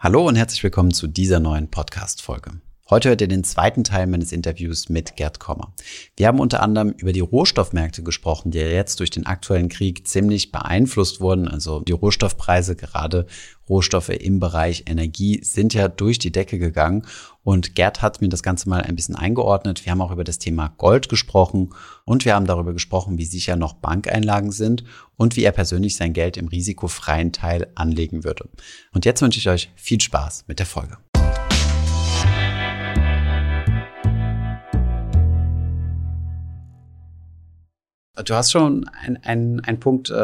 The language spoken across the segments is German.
Hallo und herzlich willkommen zu dieser neuen Podcast-Folge. Heute hört ihr den zweiten Teil meines Interviews mit Gerd Kommer. Wir haben unter anderem über die Rohstoffmärkte gesprochen, die ja jetzt durch den aktuellen Krieg ziemlich beeinflusst wurden. Also die Rohstoffpreise, gerade Rohstoffe im Bereich Energie, sind ja durch die Decke gegangen. Und Gerd hat mir das Ganze mal ein bisschen eingeordnet. Wir haben auch über das Thema Gold gesprochen und wir haben darüber gesprochen, wie sicher noch Bankeinlagen sind und wie er persönlich sein Geld im risikofreien Teil anlegen würde. Und jetzt wünsche ich euch viel Spaß mit der Folge. Du hast schon einen ein Punkt äh,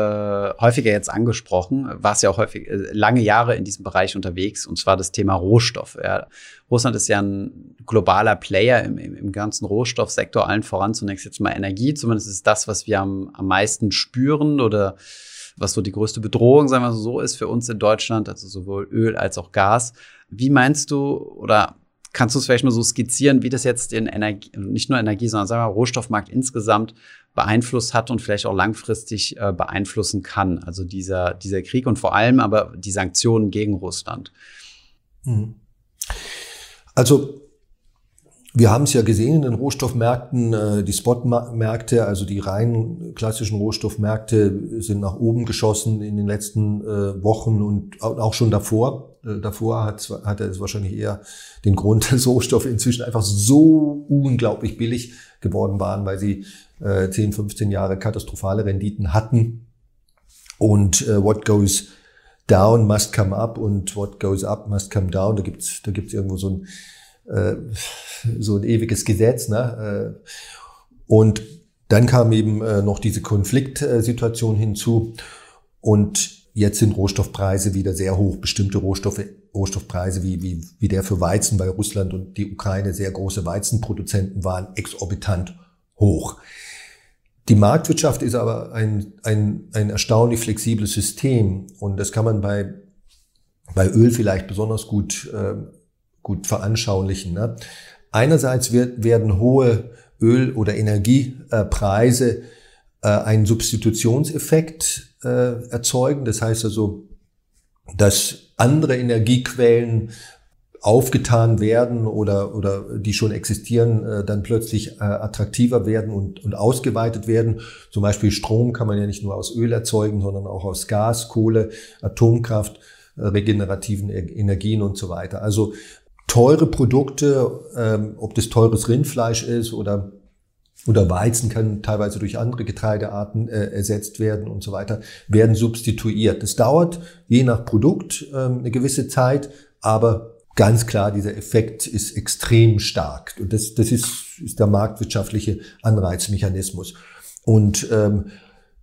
häufiger jetzt angesprochen, warst ja auch häufig äh, lange Jahre in diesem Bereich unterwegs, und zwar das Thema Rohstoff. Ja, Russland ist ja ein globaler Player im, im, im, ganzen Rohstoffsektor, allen voran zunächst jetzt mal Energie. Zumindest ist das, was wir am, am meisten spüren oder was so die größte Bedrohung, sagen wir so, ist für uns in Deutschland, also sowohl Öl als auch Gas. Wie meinst du oder kannst du es vielleicht mal so skizzieren, wie das jetzt den Energie, nicht nur Energie, sondern sagen wir mal, Rohstoffmarkt insgesamt beeinflusst hat und vielleicht auch langfristig äh, beeinflussen kann. Also dieser, dieser Krieg und vor allem aber die Sanktionen gegen Russland. Mhm. Also wir haben es ja gesehen in den Rohstoffmärkten, äh, die Spotmärkte, also die rein klassischen Rohstoffmärkte sind nach oben geschossen in den letzten äh, Wochen und auch schon davor. Äh, davor hat, hat es wahrscheinlich eher den Grund, dass Rohstoffe inzwischen einfach so unglaublich billig geworden waren, weil sie 10, 15 Jahre katastrophale Renditen hatten. Und what goes down must come up und what goes up must come down. Da gibt's da gibt's irgendwo so ein äh, so ein ewiges Gesetz. Ne? Äh, und dann kam eben äh, noch diese Konfliktsituation hinzu. Und jetzt sind Rohstoffpreise wieder sehr hoch. Bestimmte Rohstoffe, Rohstoffpreise wie, wie, wie der für Weizen bei Russland und die Ukraine, sehr große Weizenproduzenten waren exorbitant hoch. Die Marktwirtschaft ist aber ein, ein, ein erstaunlich flexibles System und das kann man bei, bei Öl vielleicht besonders gut äh, gut veranschaulichen. Ne? Einerseits wird, werden hohe Öl- oder Energiepreise äh, einen Substitutionseffekt äh, erzeugen. Das heißt also, dass andere Energiequellen aufgetan werden oder, oder die schon existieren, äh, dann plötzlich äh, attraktiver werden und, und ausgeweitet werden. Zum Beispiel Strom kann man ja nicht nur aus Öl erzeugen, sondern auch aus Gas, Kohle, Atomkraft, äh, regenerativen Energien und so weiter. Also teure Produkte, ähm, ob das teures Rindfleisch ist oder oder Weizen kann teilweise durch andere Getreidearten äh, ersetzt werden und so weiter, werden substituiert. Das dauert je nach Produkt ähm, eine gewisse Zeit, aber ganz klar, dieser Effekt ist extrem stark. Und das, das ist, ist der marktwirtschaftliche Anreizmechanismus. Und ähm,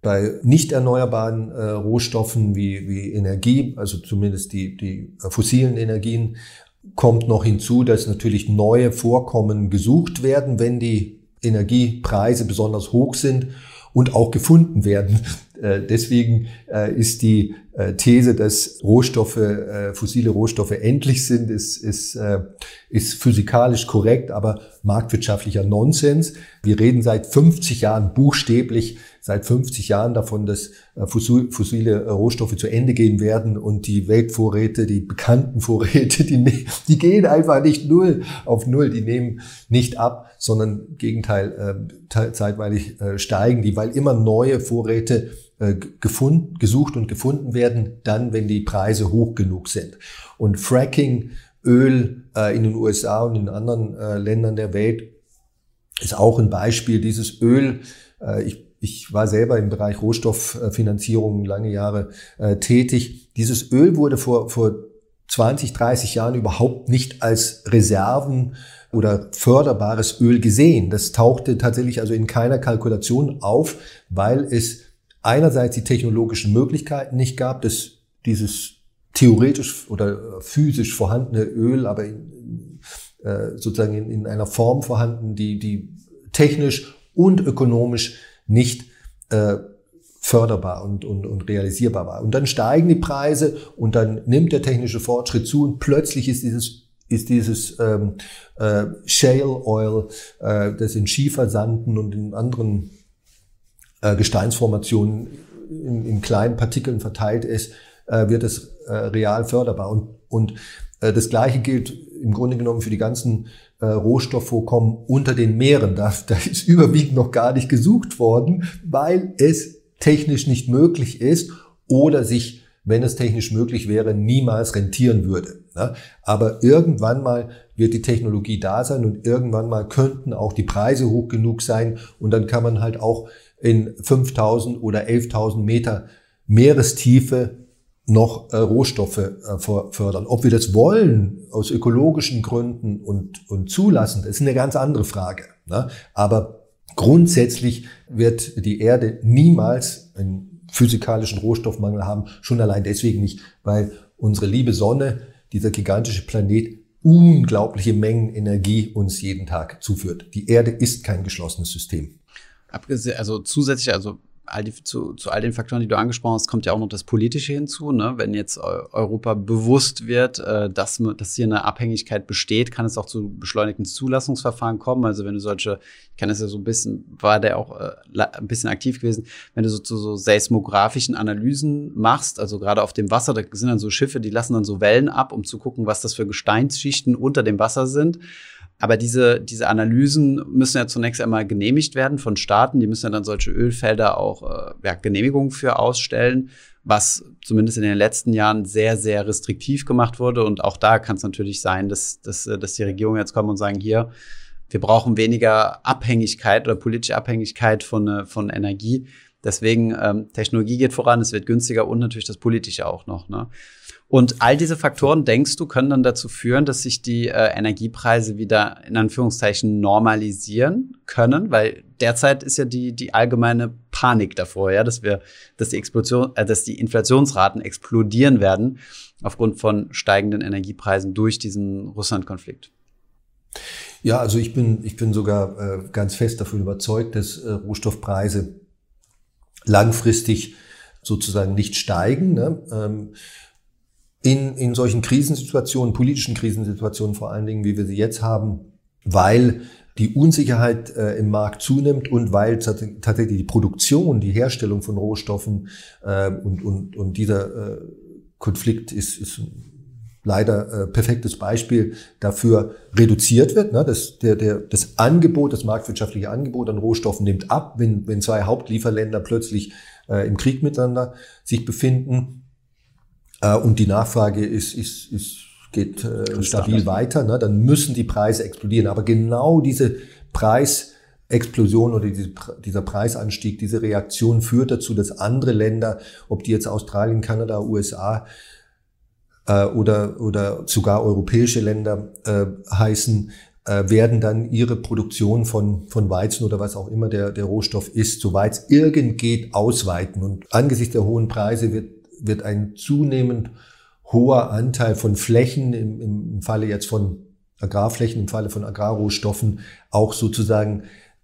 bei nicht erneuerbaren äh, Rohstoffen wie, wie Energie, also zumindest die, die fossilen Energien, kommt noch hinzu, dass natürlich neue Vorkommen gesucht werden, wenn die Energiepreise besonders hoch sind und auch gefunden werden. Äh, deswegen äh, ist die äh, These, dass Rohstoffe, fossile Rohstoffe endlich sind, ist, ist, ist physikalisch korrekt, aber marktwirtschaftlicher Nonsens. Wir reden seit 50 Jahren buchstäblich seit 50 Jahren davon, dass äh, fossile äh, Rohstoffe zu Ende gehen werden und die Weltvorräte, die bekannten Vorräte, die, ne-, die gehen einfach nicht null auf null, die nehmen nicht ab, sondern im Gegenteil äh, zeitweilig steigen die, weil immer neue Vorräte gefunden, gesucht und gefunden werden, dann, wenn die Preise hoch genug sind. Und Fracking, Öl in den USA und in anderen Ländern der Welt ist auch ein Beispiel. Dieses Öl, ich ich war selber im Bereich Rohstofffinanzierung lange Jahre äh, tätig. Dieses Öl wurde vor, vor 20, 30 Jahren überhaupt nicht als Reserven oder förderbares Öl gesehen. Das tauchte tatsächlich also in keiner Kalkulation auf, weil es einerseits die technologischen Möglichkeiten nicht gab, dass dieses theoretisch oder physisch vorhandene Öl, aber in, äh, sozusagen in, in einer Form vorhanden, die, die technisch und ökonomisch nicht äh, förderbar und, und, und realisierbar war. Und dann steigen die Preise und dann nimmt der technische Fortschritt zu und plötzlich ist dieses ist dieses ähm, äh, Shale Oil, äh, das in Schiefersanden und in anderen äh, Gesteinsformationen in, in kleinen Partikeln verteilt ist, äh, wird es äh, real förderbar. Und Und äh, das Gleiche gilt im Grunde genommen für die ganzen äh, Rohstoffvorkommen unter den Meeren. Da, da ist überwiegend noch gar nicht gesucht worden, weil es technisch nicht möglich ist oder sich, wenn es technisch möglich wäre, niemals rentieren würde. Ne? Aber irgendwann mal wird die Technologie da sein und irgendwann mal könnten auch die Preise hoch genug sein und dann kann man halt auch in 5000 oder 11.000 Meter Meerestiefe noch äh, Rohstoffe äh, fördern. Ob wir das wollen aus ökologischen Gründen und, und zulassen, ist eine ganz andere Frage. Ne? Aber grundsätzlich wird die Erde niemals einen physikalischen Rohstoffmangel haben, schon allein deswegen nicht, weil unsere liebe Sonne, dieser gigantische Planet, unglaubliche Mengen Energie uns jeden Tag zuführt. Die Erde ist kein geschlossenes System. Abgesehen, also zusätzlich, also all die, zu, zu all den Faktoren, die du angesprochen hast, kommt ja auch noch das Politische hinzu. Ne? Wenn jetzt Europa bewusst wird, äh, dass, dass hier eine Abhängigkeit besteht, kann es auch zu beschleunigten Zulassungsverfahren kommen. Also wenn du solche, ich kann es ja so ein bisschen, war der auch äh, ein bisschen aktiv gewesen, wenn du so zu so seismografischen Analysen machst, also gerade auf dem Wasser, da sind dann so Schiffe, die lassen dann so Wellen ab, um zu gucken, was das für Gesteinsschichten unter dem Wasser sind. Aber diese, diese Analysen müssen ja zunächst einmal genehmigt werden von Staaten. Die müssen ja dann solche Ölfelder auch äh, ja, Genehmigungen für ausstellen, was zumindest in den letzten Jahren sehr, sehr restriktiv gemacht wurde. Und auch da kann es natürlich sein, dass, dass, äh, dass die Regierungen jetzt kommen und sagen, hier, wir brauchen weniger Abhängigkeit oder politische Abhängigkeit von, äh, von Energie. Deswegen, ähm, Technologie geht voran, es wird günstiger und natürlich das Politische auch noch. Ne? Und all diese Faktoren, denkst du, können dann dazu führen, dass sich die äh, Energiepreise wieder in Anführungszeichen normalisieren können? Weil derzeit ist ja die, die allgemeine Panik davor, ja, dass wir, dass die Explosion, äh, dass die Inflationsraten explodieren werden aufgrund von steigenden Energiepreisen durch diesen Russland-Konflikt. Ja, also ich bin, ich bin sogar äh, ganz fest davon überzeugt, dass äh, Rohstoffpreise langfristig sozusagen nicht steigen. Ne? Ähm, in, in solchen Krisensituationen, politischen Krisensituationen vor allen Dingen, wie wir sie jetzt haben, weil die Unsicherheit äh, im Markt zunimmt und weil tatsächlich die Produktion, die Herstellung von Rohstoffen äh, und, und, und dieser äh, Konflikt ist, ist leider äh, perfektes Beispiel dafür reduziert wird. Ne? Das, der, der, das Angebot, das marktwirtschaftliche Angebot an Rohstoffen nimmt ab, wenn, wenn zwei Hauptlieferländer plötzlich äh, im Krieg miteinander sich befinden äh, und die Nachfrage ist, ist, ist geht äh, stabil weiter, ne, dann müssen die Preise explodieren. Aber genau diese Preisexplosion oder diese, dieser Preisanstieg, diese Reaktion führt dazu, dass andere Länder, ob die jetzt Australien, Kanada, USA äh, oder, oder sogar europäische Länder äh, heißen, äh, werden dann ihre Produktion von, von Weizen oder was auch immer der, der Rohstoff ist, soweit es irgend geht, ausweiten. Und angesichts der hohen Preise wird wird ein zunehmend hoher Anteil von Flächen, im, im Falle jetzt von Agrarflächen, im Falle von Agrarrohstoffen, auch sozusagen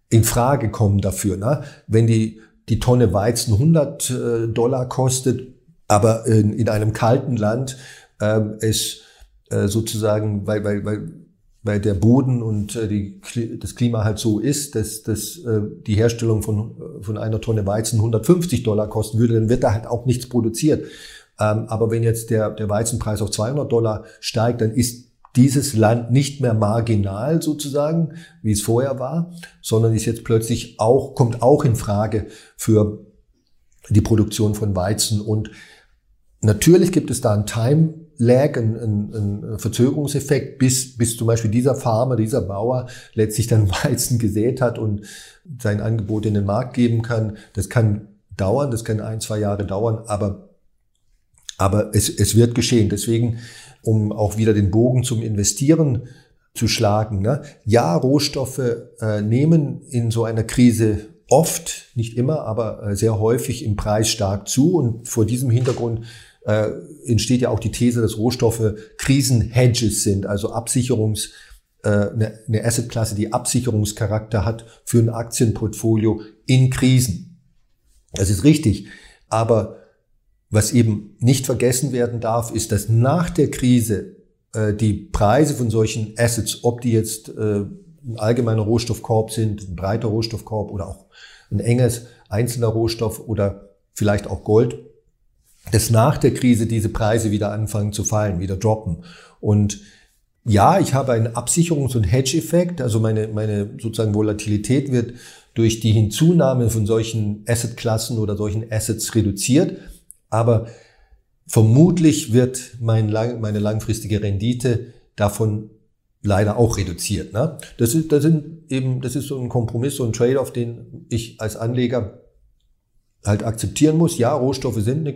in Frage kommen dafür. Ne? Wenn die, die Tonne Weizen 100 äh, Dollar kostet, aber in, in einem kalten Land es äh, sozusagen, weil, weil, weil, weil der Boden und äh, die, das Klima halt so ist, dass, dass äh, die Herstellung von, von einer Tonne Weizen 150 Dollar kosten würde, dann wird da halt auch nichts produziert. Ähm, aber wenn jetzt der, der Weizenpreis auf 200 Dollar steigt, dann ist dieses Land nicht mehr marginal sozusagen, wie es vorher war, sondern ist jetzt plötzlich auch, kommt auch in Frage für die Produktion von Weizen. Und natürlich gibt es da ein Time Lag, ein, ein, ein Verzögerungseffekt, bis, bis zum Beispiel dieser Farmer, dieser Bauer letztlich dann Weizen gesät hat und sein Angebot in den Markt geben kann. Das kann dauern, das kann ein, zwei Jahre dauern, aber aber es, es wird geschehen. Deswegen, um auch wieder den Bogen zum Investieren zu schlagen. Ne? Ja, Rohstoffe äh, nehmen in so einer Krise oft, nicht immer, aber äh, sehr häufig im Preis stark zu. Und vor diesem Hintergrund äh, entsteht ja auch die These, dass Rohstoffe Krisenhedges sind, also Absicherungs, äh, eine, eine Assetklasse, die Absicherungscharakter hat für ein Aktienportfolio in Krisen. Das ist richtig. Aber was eben nicht vergessen werden darf, ist, dass nach der Krise äh, die Preise von solchen Assets, ob die jetzt äh, ein allgemeiner Rohstoffkorb sind, ein breiter Rohstoffkorb oder auch ein enges einzelner Rohstoff oder vielleicht auch Gold, dass nach der Krise diese Preise wieder anfangen zu fallen, wieder droppen. Und ja, ich habe einen Absicherungs- und Hedge-Effekt, also meine, meine sozusagen Volatilität wird durch die Hinzunahme von solchen Assetklassen oder solchen Assets reduziert, aber vermutlich wird mein lang, meine langfristige Rendite davon leider auch reduziert. Ne? Das, ist, das, sind eben, das ist so ein Kompromiss, so ein Trade-off, den ich als Anleger halt akzeptieren muss. Ja, Rohstoffe sind eine,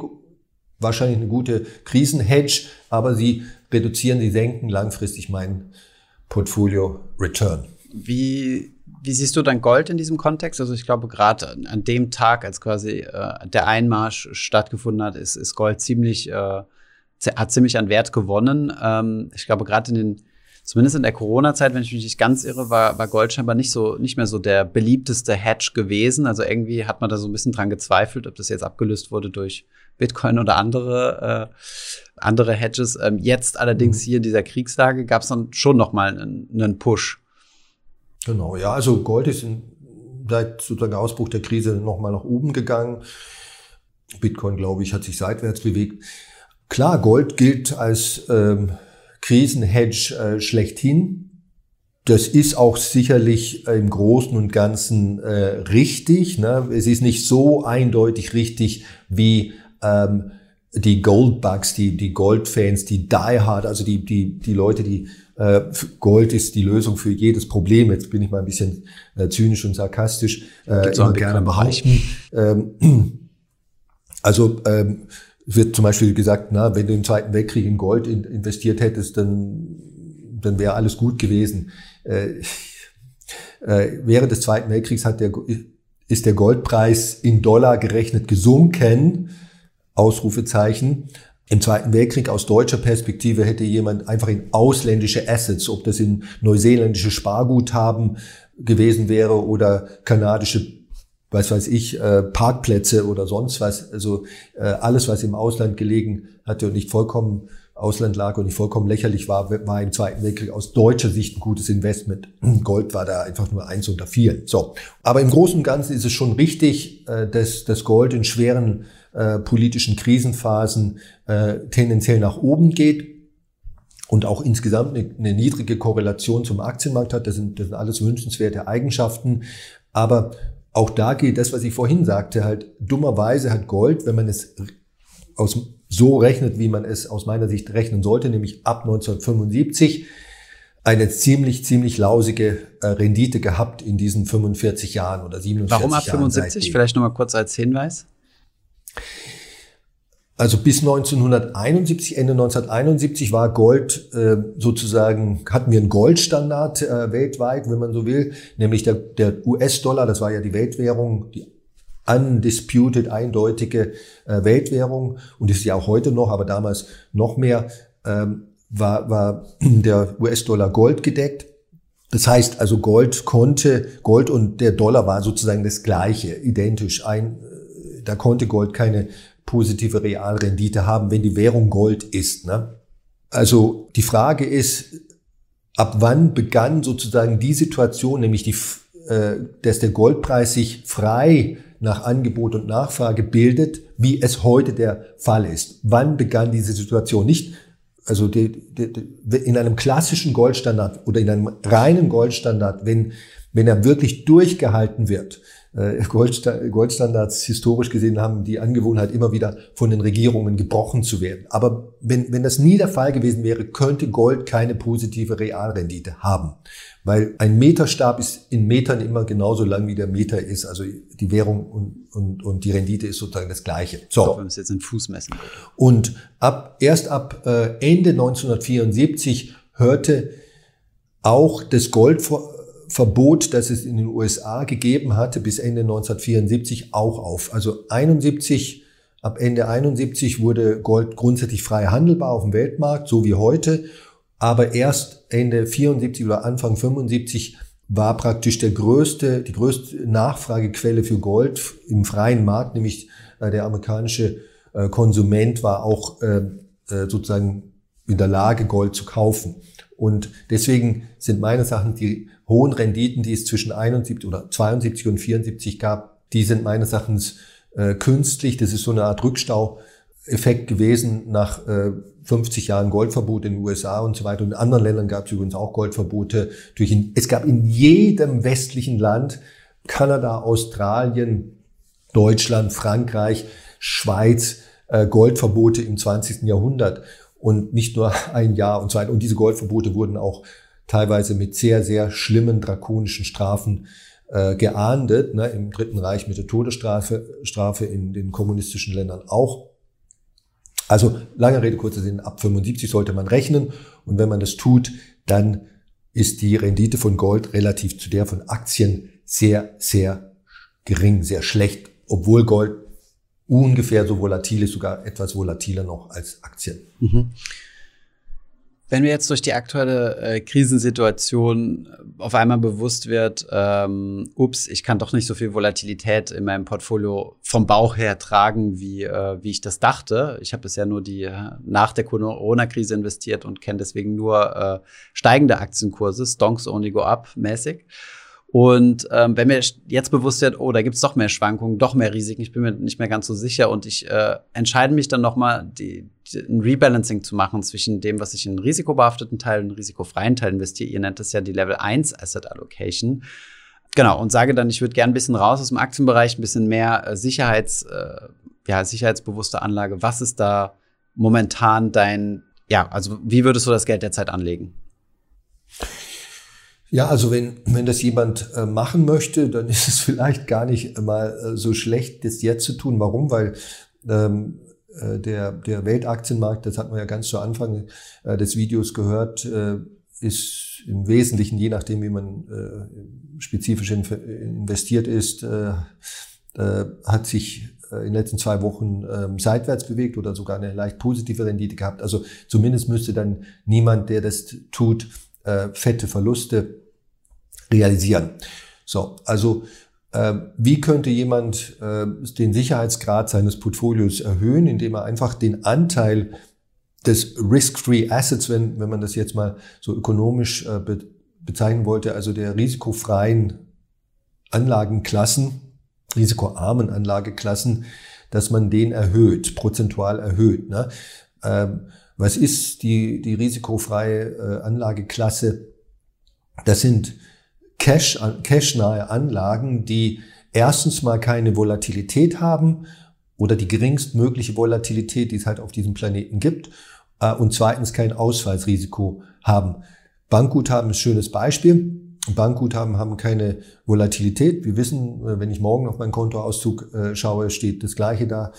wahrscheinlich eine gute Krisenhedge, aber sie reduzieren, sie senken langfristig mein Portfolio-Return. Wie, wie siehst du dann Gold in diesem Kontext? Also ich glaube, gerade an dem Tag, als quasi äh, der Einmarsch stattgefunden hat, ist, ist Gold ziemlich, äh, hat ziemlich an Wert gewonnen. Ähm, ich glaube, gerade in den zumindest in der Corona-Zeit, wenn ich mich nicht ganz irre, war, war Gold scheinbar nicht so, nicht mehr so der beliebteste Hedge gewesen. Also irgendwie hat man da so ein bisschen dran gezweifelt, ob das jetzt abgelöst wurde durch Bitcoin oder andere, äh, andere Hedges. Ähm, jetzt allerdings mhm. hier in dieser Kriegslage gab es dann schon noch mal einen, einen Push. Genau, ja, also Gold ist in, seit sozusagen Ausbruch der Krise noch mal nach oben gegangen. Bitcoin, glaube ich, hat sich seitwärts bewegt. Klar, Gold gilt als ähm, Krisenhedge äh, schlechthin. Das ist auch sicherlich im Großen und Ganzen äh, richtig. Ne? Es ist nicht so eindeutig richtig wie ähm, die Goldbugs, die, die Goldfans, die Die Hard, also die, die, die Leute, die äh, Gold ist die Lösung für jedes Problem. Jetzt bin ich mal ein bisschen äh, zynisch und sarkastisch. Äh, immer gerne behaupten. Ähm, also ähm, wird zum Beispiel gesagt, na, wenn du im Zweiten Weltkrieg in Gold in, investiert hättest, dann, dann wäre alles gut gewesen. Äh, äh, während des Zweiten Weltkriegs hat der, ist der Goldpreis in Dollar gerechnet gesunken. Ausrufezeichen. Im Zweiten Weltkrieg aus deutscher Perspektive hätte jemand einfach in ausländische Assets, ob das in neuseeländische Sparguthaben gewesen wäre oder kanadische was weiß ich, äh, Parkplätze oder sonst was. Also äh, alles, was im Ausland gelegen hatte und nicht vollkommen Ausland lag und nicht vollkommen lächerlich war, war im Zweiten Weltkrieg aus deutscher Sicht ein gutes Investment. Gold war da einfach nur eins unter vielen. So, aber im Großen und Ganzen ist es schon richtig, äh, dass das Gold in schweren äh, politischen Krisenphasen äh, tendenziell nach oben geht und auch insgesamt eine, eine niedrige Korrelation zum Aktienmarkt hat. Das sind, das sind alles wünschenswerte Eigenschaften. Aber auch da gilt das, was ich vorhin sagte, halt dummerweise hat Gold, wenn man es aus, so rechnet, wie man es aus meiner Sicht rechnen sollte, nämlich ab 1975, eine ziemlich, ziemlich lausige äh, Rendite gehabt in diesen 45 Jahren oder 47 Jahren. Warum ab 75? Vielleicht nochmal kurz als Hinweis. Also bis 1971, Ende 1971 war Gold äh, sozusagen, hatten wir einen Goldstandard äh, weltweit, wenn man so will, nämlich der, der US-Dollar, das war ja die Weltwährung, die undisputed, eindeutige äh, Weltwährung und ist ja auch heute noch, aber damals noch mehr, ähm, war, war der US-Dollar Gold gedeckt. Das heißt also Gold konnte, Gold und der Dollar war sozusagen das gleiche, identisch. Ein, da konnte Gold keine positive Realrendite haben, wenn die Währung Gold ist. Ne? Also die Frage ist, ab wann begann sozusagen die Situation, nämlich die, äh, dass der Goldpreis sich frei nach Angebot und Nachfrage bildet, wie es heute der Fall ist. Wann begann diese Situation? Nicht, also die, die, die, in einem klassischen Goldstandard oder in einem reinen Goldstandard, wenn, wenn er wirklich durchgehalten wird, Goldstandards historisch gesehen haben die Angewohnheit, immer wieder von den Regierungen gebrochen zu werden. Aber wenn, wenn das nie der Fall gewesen wäre, könnte Gold keine positive Realrendite haben. Weil ein Meterstab ist in Metern immer genauso lang, wie der Meter ist. Also die Währung und, und, und die Rendite ist sozusagen das Gleiche. So. Doch, wenn es jetzt in Fuß messen. Und ab, erst ab äh, Ende 1974 hörte auch das Gold vor, Verbot, das es in den USA gegeben hatte, bis Ende 1974 auch auf. Also 71, ab Ende 71 wurde Gold grundsätzlich frei handelbar auf dem Weltmarkt, so wie heute. Aber erst Ende 74 oder Anfang 75 war praktisch der größte, die größte Nachfragequelle für Gold im freien Markt, nämlich äh, der amerikanische äh, Konsument war auch äh, sozusagen in der Lage, Gold zu kaufen. Und deswegen sind meines Erachtens die hohen Renditen, die es zwischen 71 oder 72 und 74 gab, die sind meines Erachtens äh, künstlich. Das ist so eine Art Rückstau Effekt gewesen nach äh, 50 Jahren Goldverbot in den USA und so weiter. Und in anderen Ländern gab es übrigens auch Goldverbote. Es gab in jedem westlichen Land, Kanada, Australien, Deutschland, Frankreich, Schweiz, äh, Goldverbote im 20. Jahrhundert. Und nicht nur ein Jahr und so weiter. Und diese Goldverbote wurden auch teilweise mit sehr, sehr schlimmen drakonischen Strafen äh, geahndet. Ne? Im Dritten Reich mit der Todesstrafe, Strafe in den kommunistischen Ländern auch. Also lange Rede, kurzer Sinn, ab 75 sollte man rechnen und wenn man das tut, dann ist die Rendite von Gold relativ zu der von Aktien sehr, sehr gering, sehr schlecht, obwohl Gold ungefähr so volatil ist, sogar etwas volatiler noch als Aktien. Mhm. Wenn mir jetzt durch die aktuelle äh, Krisensituation äh, auf einmal bewusst wird, ähm, ups, ich kann doch nicht so viel Volatilität in meinem Portfolio vom Bauch her tragen, wie, äh, wie ich das dachte. Ich habe bisher nur die äh, nach der Corona-Krise investiert und kenne deswegen nur äh, steigende Aktienkurse, Stonks only go up mäßig. Und ähm, wenn mir jetzt bewusst wird, oh, da gibt's doch mehr Schwankungen, doch mehr Risiken, ich bin mir nicht mehr ganz so sicher und ich äh, entscheide mich dann nochmal, die, die, ein Rebalancing zu machen zwischen dem, was ich in risikobehafteten Teil und risikofreien Teil investiere. Ihr nennt das ja die Level 1 Asset Allocation. Genau, und sage dann, ich würde gern ein bisschen raus aus dem Aktienbereich, ein bisschen mehr äh, Sicherheits, äh, ja, sicherheitsbewusste Anlage. Was ist da momentan dein, ja, also wie würdest du das Geld derzeit anlegen? Ja, also wenn, wenn das jemand äh, machen möchte, dann ist es vielleicht gar nicht mal so schlecht, das jetzt zu tun. Warum? Weil ähm, äh, der, der Weltaktienmarkt, das hatten wir ja ganz zu Anfang äh, des Videos gehört, äh, ist im Wesentlichen, je nachdem, wie man äh, spezifisch in, investiert ist, äh, äh, hat sich äh, in den letzten zwei Wochen ähm, seitwärts bewegt oder sogar eine leicht positive Rendite gehabt. Also zumindest müsste dann niemand, der das tut, äh, fette Verluste realisieren. So, also äh, wie könnte jemand äh, den Sicherheitsgrad seines Portfolios erhöhen, indem er einfach den Anteil des Risk-Free Assets, wenn, wenn man das jetzt mal so ökonomisch äh, be bezeichnen wollte, also der risikofreien Anlagenklassen, risikoarmen Anlageklassen, dass man den erhöht, prozentual erhöht. Ne? Ähm, was ist die, die risikofreie äh, Anlageklasse? Das sind Cash, cash-nahe Anlagen, die erstens mal keine Volatilität haben oder die geringstmögliche Volatilität, die es halt auf diesem Planeten gibt, äh, und zweitens kein Ausfallsrisiko haben. Bankguthaben ist ein schönes Beispiel. Bankguthaben haben keine Volatilität. Wir wissen, äh, wenn ich morgen auf meinen Kontoauszug äh, schaue, steht das gleiche da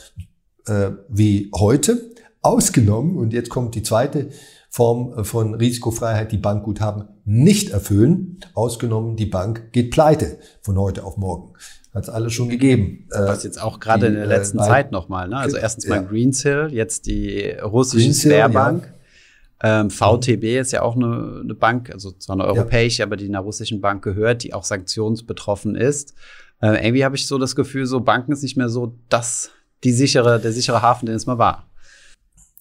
wie heute. Ausgenommen, und jetzt kommt die zweite Form von Risikofreiheit die Bankguthaben nicht erfüllen. Ausgenommen, die Bank geht pleite von heute auf morgen. Hat es alles schon gegeben. Äh, Was jetzt auch gerade in der letzten äh, Zeit nochmal. Ne? Also erstens mal ja. Greenshill, jetzt die russische Sberbank. Ja. Ähm, VTB ist ja auch eine, eine, Bank, also zwar eine europäische, ja. aber die einer russischen Bank gehört, die auch sanktionsbetroffen ist. Äh, irgendwie habe ich so das Gefühl, so Banken ist nicht mehr so das, die sichere, der sichere Hafen, den es mal war.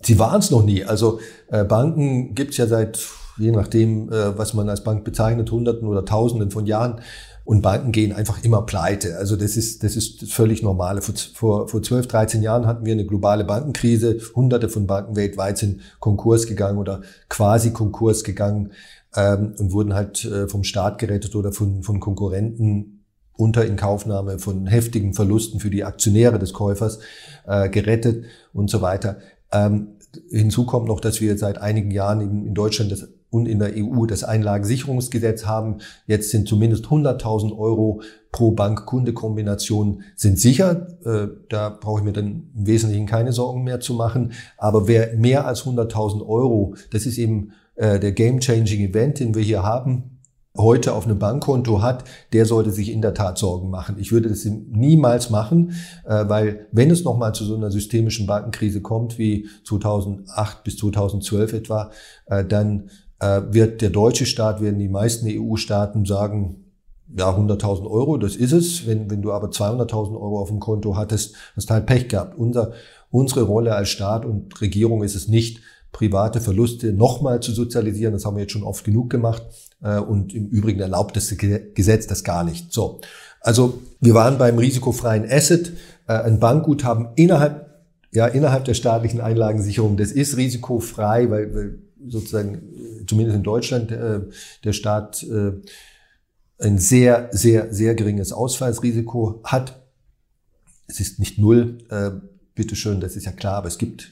Sie waren es noch nie. Also äh, Banken gibt es ja seit, je nachdem, äh, was man als Bank bezeichnet, Hunderten oder Tausenden von Jahren. Und Banken gehen einfach immer pleite. Also das ist, das ist völlig normal. Vor, vor, vor 12, 13 Jahren hatten wir eine globale Bankenkrise. Hunderte von Banken weltweit sind Konkurs gegangen oder quasi Konkurs gegangen ähm, und wurden halt äh, vom Staat gerettet oder von, von Konkurrenten unter Inkaufnahme von heftigen Verlusten für die Aktionäre des Käufers äh, gerettet und so weiter. Ähm, hinzu kommt noch, dass wir seit einigen Jahren in, in Deutschland das, und in der EU das Einlagensicherungsgesetz haben. Jetzt sind zumindest 100.000 Euro pro Bank-Kunde-Kombination sind sicher. Äh, da brauche ich mir dann im Wesentlichen keine Sorgen mehr zu machen. Aber wer mehr als 100.000 Euro, das ist eben äh, der Game-Changing Event, den wir hier haben, heute auf einem Bankkonto hat, der sollte sich in der Tat Sorgen machen. Ich würde das niemals machen, äh, weil wenn es nochmal zu so einer systemischen Bankenkrise kommt wie 2008 bis 2012 etwa, äh, dann äh, wird der deutsche Staat, werden die meisten EU-Staaten sagen, ja, 100.000 Euro, das ist es. Wenn, wenn du aber 200.000 Euro auf dem Konto hattest, hast du halt Pech gehabt. Unser, unsere Rolle als Staat und Regierung ist es nicht, private Verluste nochmal zu sozialisieren. Das haben wir jetzt schon oft genug gemacht. Äh, und im Übrigen erlaubt das Gesetz das gar nicht. So. Also wir waren beim risikofreien Asset, äh, ein Bankguthaben innerhalb Ja, innerhalb der staatlichen Einlagensicherung, das ist risikofrei, weil, weil sozusagen, zumindest in Deutschland, äh, der Staat äh, ein sehr, sehr, sehr geringes Ausfallsrisiko hat. Es ist nicht null, äh, bitteschön, das ist ja klar, aber es gibt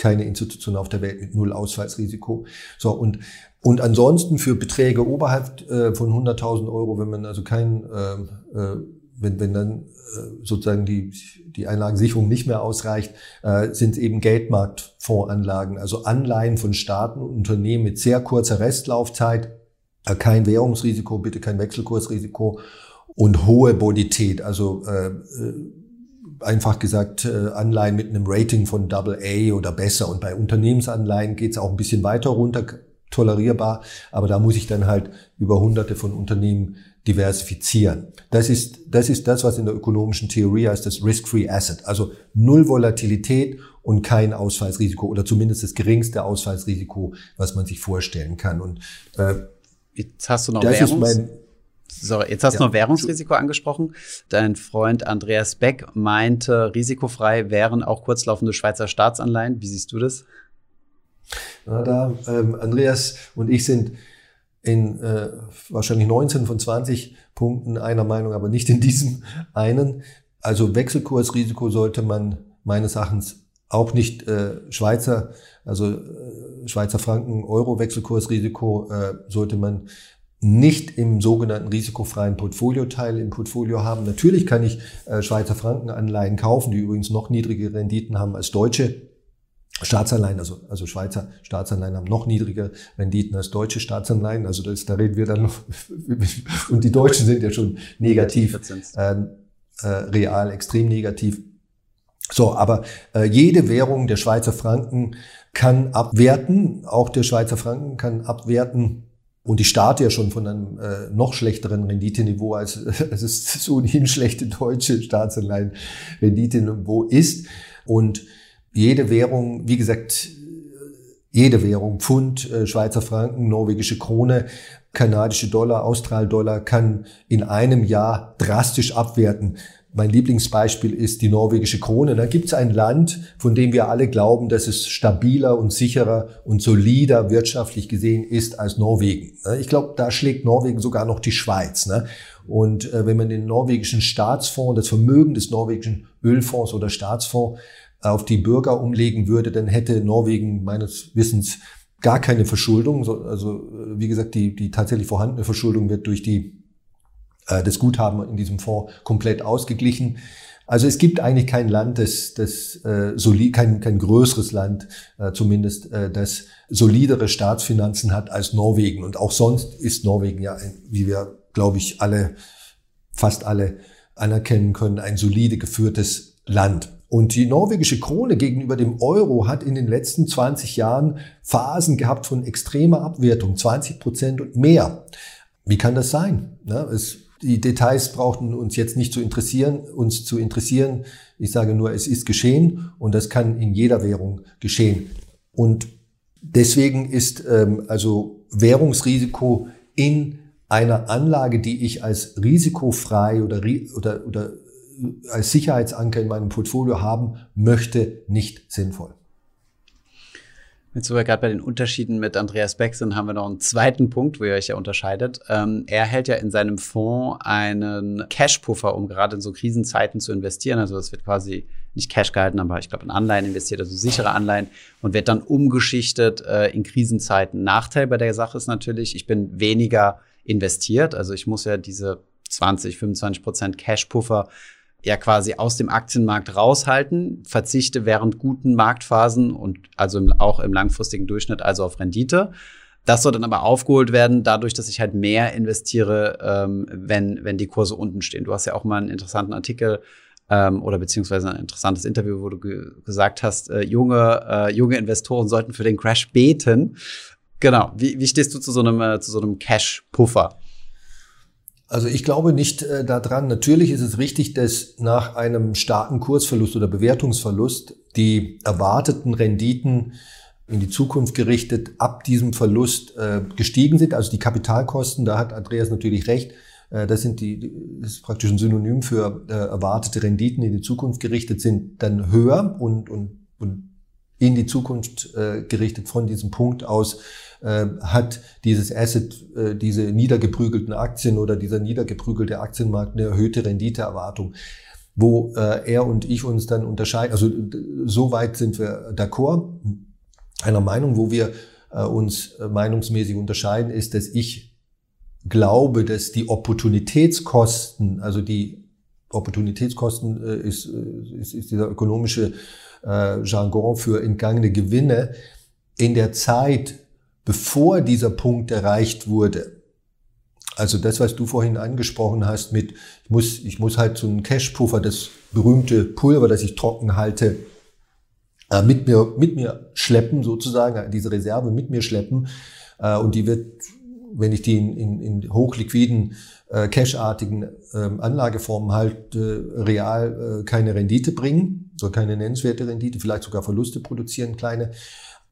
keine Institution auf der Welt mit null Ausfallsrisiko. So, und, und ansonsten für Beträge oberhalb äh, von 100.000 Euro, wenn man also kein, äh, äh, wenn, wenn dann äh, sozusagen die, die Einlagensicherung nicht mehr ausreicht, äh, sind eben Geldmarktfondsanlagen, also Anleihen von Staaten und Unternehmen mit sehr kurzer Restlaufzeit, äh, kein Währungsrisiko, bitte kein Wechselkursrisiko und hohe Bonität, also äh, äh einfach gesagt äh, Anleihen mit einem Rating von Double A oder besser. Und bei Unternehmensanleihen geht es auch ein bisschen weiter runter, tolerierbar, aber da muss ich dann halt über hunderte von Unternehmen diversifizieren. Das ist, das ist das, was in der ökonomischen Theorie heißt, das Risk-Free Asset. Also null Volatilität und kein Ausfallsrisiko oder zumindest das geringste Ausfallsrisiko, was man sich vorstellen kann. Und äh, jetzt hast du noch das Währungs ist mein, Sorry, jetzt hast du noch Währungsrisiko angesprochen. Dein Freund Andreas Beck meinte, risikofrei wären auch kurzlaufende Schweizer Staatsanleihen. Wie siehst du das? Na, da, ähm, Andreas und ich sind in äh, wahrscheinlich 19 von 20 Punkten einer Meinung, aber nicht in diesem einen. Also Wechselkursrisiko sollte man meines Erachtens auch nicht äh, Schweizer, also äh, Schweizer Franken, Euro Wechselkursrisiko äh, sollte man nicht im sogenannten risikofreien Portfolioteil im Portfolio haben. Natürlich kann ich äh, Schweizer Frankenanleihen kaufen, die übrigens noch niedrige Renditen haben als deutsche Staatsanleihen, also, also Schweizer Staatsanleihen haben noch niedrigere Renditen als deutsche Staatsanleihen. Also das, da reden wir dann noch, und die Deutschen sind ja schon negativ, äh, äh, real extrem negativ. So, aber äh, jede Währung der Schweizer Franken kann abwerten, auch der Schweizer Franken kann abwerten und ich starte ja schon von einem äh, noch schlechteren Renditeniveau, als, als es so ohnehin schlechte deutsche Staatsanleihen Renditeniveau ist. Und jede Währung, wie gesagt, jede Währung, Pfund, äh, Schweizer Franken, norwegische Krone, kanadische Dollar, Austral-Dollar kann in einem Jahr drastisch abwerten. Mein Lieblingsbeispiel ist die norwegische Krone. Da gibt es ein Land, von dem wir alle glauben, dass es stabiler und sicherer und solider wirtschaftlich gesehen ist als Norwegen. Ich glaube, da schlägt Norwegen sogar noch die Schweiz. Ne? Und äh, wenn man den norwegischen Staatsfonds, das Vermögen des norwegischen Ölfonds oder Staatsfonds auf die Bürger umlegen würde, dann hätte Norwegen meines Wissens gar keine Verschuldung. Also äh, wie gesagt, die, die tatsächlich vorhandene Verschuldung wird durch die äh, das Guthaben in diesem Fonds komplett ausgeglichen. Also es gibt eigentlich kein Land, das, das äh, solid, kein, kein größeres Land äh, zumindest, äh, das solidere Staatsfinanzen hat als Norwegen. Und auch sonst ist Norwegen ja, wie wir, glaube ich, alle, fast alle anerkennen können, ein solide geführtes Land. Und die norwegische Krone gegenüber dem Euro hat in den letzten 20 Jahren Phasen gehabt von extremer Abwertung, 20 Prozent und mehr. Wie kann das sein? Es die Details brauchten uns jetzt nicht zu interessieren, uns zu interessieren. Ich sage nur, es ist geschehen und das kann in jeder Währung geschehen. Und deswegen ist ähm, also Währungsrisiko in einer Anlage, die ich als risikofrei oder, oder, oder als Sicherheitsanker in meinem Portfolio haben möchte, nicht sinnvoll. Jetzt, wo wir gerade bei den Unterschieden mit Andreas Beck sind, haben wir noch einen zweiten Punkt, wo ihr euch ja unterscheidet. Ähm, er hält ja in seinem Fonds einen Cash-Puffer, um gerade in so Krisenzeiten zu investieren. Also das wird quasi nicht Cash gehalten, aber ich glaube in Anleihen investiert, also sichere Anleihen und wird dann umgeschichtet äh, in Krisenzeiten. Nachteil bei der Sache ist natürlich, ich bin weniger investiert. Also ich muss ja diese 20, 25 Prozent Cash-Puffer ja quasi aus dem Aktienmarkt raushalten, verzichte während guten Marktphasen und also im, auch im langfristigen Durchschnitt also auf Rendite. Das soll dann aber aufgeholt werden, dadurch, dass ich halt mehr investiere, ähm, wenn, wenn die Kurse unten stehen. Du hast ja auch mal einen interessanten Artikel ähm, oder beziehungsweise ein interessantes Interview, wo du ge gesagt hast, äh, junge, äh, junge Investoren sollten für den Crash beten. Genau. Wie, wie stehst du zu so einem, äh, zu so einem Cash-Puffer? Also ich glaube nicht äh, daran. Natürlich ist es richtig, dass nach einem starken Kursverlust oder Bewertungsverlust die erwarteten Renditen in die Zukunft gerichtet ab diesem Verlust äh, gestiegen sind. Also die Kapitalkosten, da hat Andreas natürlich recht, äh, das sind die, das ist praktisch ein Synonym für äh, erwartete Renditen, in die Zukunft gerichtet sind, dann höher und, und, und in die Zukunft äh, gerichtet von diesem Punkt aus äh, hat dieses Asset, äh, diese niedergeprügelten Aktien oder dieser niedergeprügelte Aktienmarkt eine erhöhte Renditeerwartung wo äh, er und ich uns dann unterscheiden. Also so weit sind wir d'accord. Einer Meinung, wo wir äh, uns äh, meinungsmäßig unterscheiden, ist, dass ich glaube, dass die Opportunitätskosten, also die Opportunitätskosten äh, ist, äh, ist, ist dieser ökonomische äh, Jargon für entgangene Gewinne, in der Zeit, bevor dieser Punkt erreicht wurde, also das, was du vorhin angesprochen hast mit, ich muss, ich muss halt so einen Cash-Puffer, das berühmte Pulver, das ich trocken halte, äh, mit mir, mit mir schleppen sozusagen, diese Reserve mit mir schleppen. Äh, und die wird, wenn ich die in, in, in hochliquiden, äh, cashartigen ähm, Anlageformen halt real keine Rendite bringen, so keine nennenswerte Rendite, vielleicht sogar Verluste produzieren, kleine.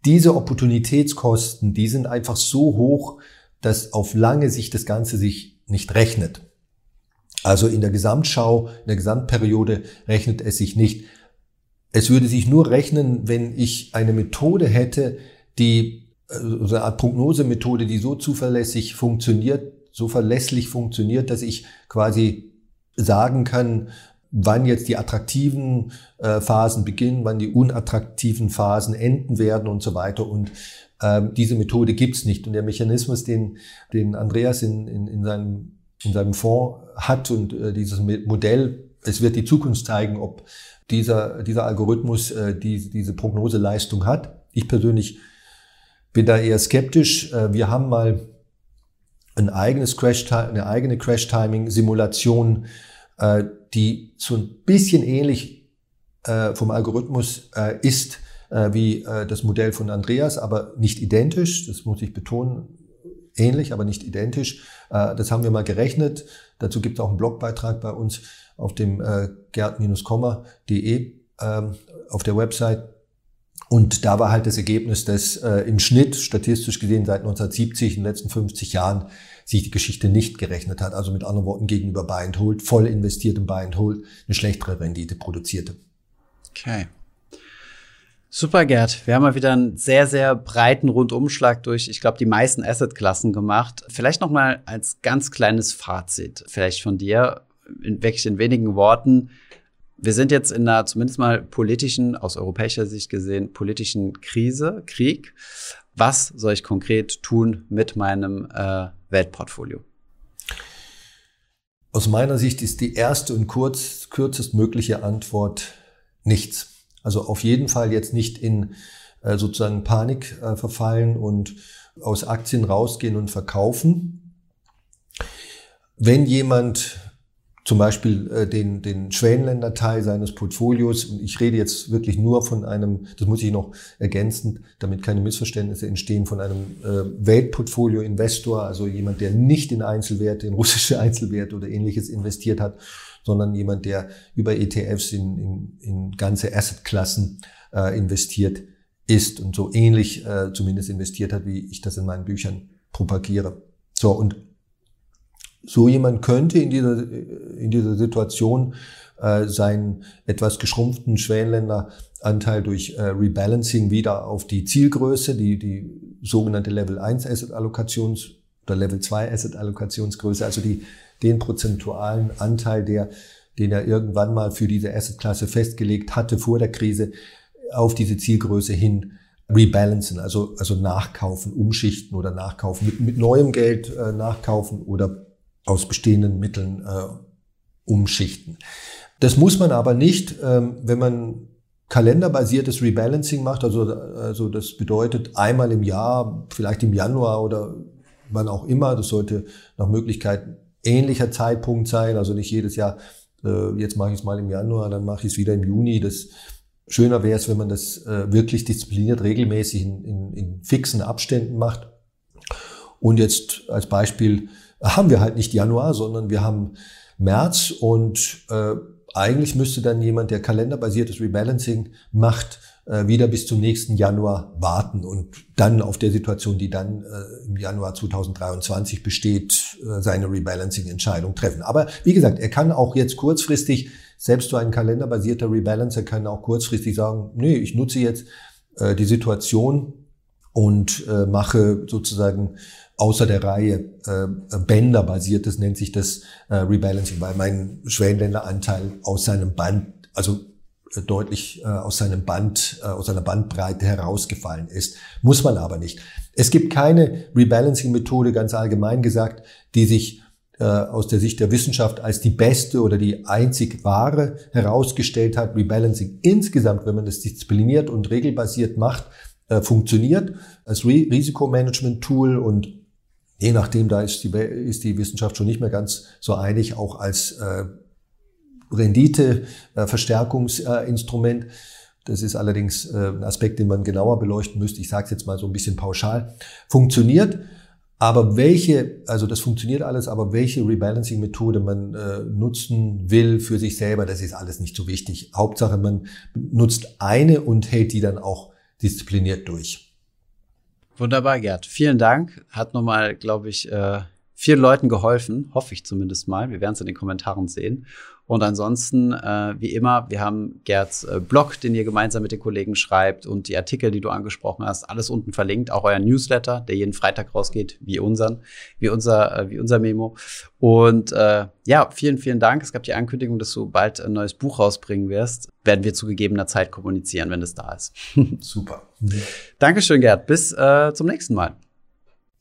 Diese Opportunitätskosten, die sind einfach so hoch, dass auf lange Sicht das Ganze sich nicht rechnet. Also in der Gesamtschau, in der Gesamtperiode rechnet es sich nicht. Es würde sich nur rechnen, wenn ich eine Methode hätte, die, also eine Art Prognosemethode, die so zuverlässig funktioniert, so verlässlich funktioniert, dass ich quasi sagen kann, wann jetzt die attraktiven äh, Phasen beginnen, wann die unattraktiven Phasen enden werden und so weiter. Und ähm, diese Methode gibt's nicht. Und der Mechanismus, den, den Andreas in, in, in, seinem, in seinem Fonds hat und äh, dieses Modell, es wird die Zukunft zeigen, ob dieser, dieser Algorithmus äh, die, diese Prognoseleistung hat. Ich persönlich bin da eher skeptisch. Äh, wir haben mal ein eigenes Crash, eine eigene Crash-Timing-Simulation, äh, die so ein bisschen ähnlich äh, vom Algorithmus äh, ist äh, wie äh, das Modell von Andreas, aber nicht identisch. Das muss ich betonen. Ähnlich, aber nicht identisch. Äh, das haben wir mal gerechnet. Dazu gibt es auch einen Blogbeitrag bei uns auf dem äh, gerd-komma.de ähm, auf der Website. Und da war halt das Ergebnis, dass äh, im Schnitt, statistisch gesehen seit 1970, in den letzten 50 Jahren, sich die Geschichte nicht gerechnet hat. Also mit anderen Worten gegenüber Buy and Hold, voll investiert in Buy and Hold, eine schlechtere Rendite produzierte. Okay. Super, Gerd. Wir haben mal wieder einen sehr, sehr breiten Rundumschlag durch, ich glaube, die meisten Assetklassen gemacht. Vielleicht noch mal als ganz kleines Fazit, vielleicht von dir, in, wirklich in wenigen Worten. Wir sind jetzt in einer zumindest mal politischen, aus europäischer Sicht gesehen, politischen Krise, Krieg. Was soll ich konkret tun mit meinem äh, Weltportfolio? Aus meiner Sicht ist die erste und kurz, kürzestmögliche Antwort nichts. Also auf jeden Fall jetzt nicht in äh, sozusagen Panik äh, verfallen und aus Aktien rausgehen und verkaufen. Wenn jemand zum Beispiel äh, den, den Schwellenländerteil seines Portfolios, und ich rede jetzt wirklich nur von einem, das muss ich noch ergänzen, damit keine Missverständnisse entstehen, von einem äh, Weltportfolio-Investor, also jemand, der nicht in Einzelwerte, in russische Einzelwerte oder ähnliches investiert hat, sondern jemand, der über ETFs in, in, in ganze Assetklassen äh, investiert ist und so ähnlich äh, zumindest investiert hat, wie ich das in meinen Büchern propagiere. So, und so jemand könnte in dieser, in dieser Situation äh, seinen etwas geschrumpften Schwellenländeranteil durch äh, Rebalancing wieder auf die Zielgröße, die, die sogenannte Level 1 Asset Allokations oder Level 2 Asset Allokationsgröße, also die den prozentualen Anteil, der, den er irgendwann mal für diese Assetklasse festgelegt hatte vor der Krise, auf diese Zielgröße hin rebalancen, also, also nachkaufen, umschichten oder nachkaufen, mit, mit neuem Geld äh, nachkaufen oder aus bestehenden Mitteln äh, umschichten. Das muss man aber nicht, ähm, wenn man kalenderbasiertes Rebalancing macht, also, also das bedeutet einmal im Jahr, vielleicht im Januar oder wann auch immer, das sollte nach Möglichkeit ähnlicher Zeitpunkt sein, also nicht jedes Jahr, äh, jetzt mache ich es mal im Januar, dann mache ich es wieder im Juni. Das schöner wäre es, wenn man das äh, wirklich diszipliniert, regelmäßig in, in, in fixen Abständen macht. Und jetzt als Beispiel haben wir halt nicht Januar, sondern wir haben März und äh, eigentlich müsste dann jemand, der kalenderbasiertes Rebalancing macht, äh, wieder bis zum nächsten Januar warten und dann auf der Situation, die dann äh, im Januar 2023 besteht, äh, seine Rebalancing-Entscheidung treffen. Aber wie gesagt, er kann auch jetzt kurzfristig, selbst so ein kalenderbasierter Rebalancer kann auch kurzfristig sagen, nee, ich nutze jetzt äh, die Situation und äh, mache sozusagen außer der Reihe äh, Bänder-basiertes, nennt sich das äh, Rebalancing, weil mein Schwellenländeranteil aus seinem Band, also äh, deutlich äh, aus seinem Band, äh, aus seiner Bandbreite herausgefallen ist. Muss man aber nicht. Es gibt keine Rebalancing-Methode, ganz allgemein gesagt, die sich äh, aus der Sicht der Wissenschaft als die beste oder die einzig wahre herausgestellt hat. Rebalancing insgesamt, wenn man das diszipliniert und regelbasiert macht, äh, funktioniert als Risikomanagement-Tool und je nachdem, da ist die, ist die Wissenschaft schon nicht mehr ganz so einig, auch als äh, Rendite-Verstärkungsinstrument. Das ist allerdings äh, ein Aspekt, den man genauer beleuchten müsste. Ich sage es jetzt mal so ein bisschen pauschal. Funktioniert, aber welche, also das funktioniert alles, aber welche Rebalancing-Methode man äh, nutzen will für sich selber, das ist alles nicht so wichtig. Hauptsache, man nutzt eine und hält die dann auch diszipliniert durch. Wunderbar, Gerd. Vielen Dank. Hat nochmal, glaube ich, äh, vielen Leuten geholfen. Hoffe ich zumindest mal. Wir werden es in den Kommentaren sehen. Und ansonsten, äh, wie immer, wir haben Gerds äh, Blog, den ihr gemeinsam mit den Kollegen schreibt und die Artikel, die du angesprochen hast, alles unten verlinkt. Auch euer Newsletter, der jeden Freitag rausgeht, wie unseren, wie unser, äh, wie unser Memo. Und äh, ja, vielen, vielen Dank. Es gab die Ankündigung, dass du bald ein neues Buch rausbringen wirst. Werden wir zu gegebener Zeit kommunizieren, wenn es da ist. Super. Dankeschön, Gerd. Bis äh, zum nächsten Mal.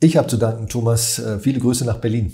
Ich habe zu danken, Thomas. Äh, viele Grüße nach Berlin.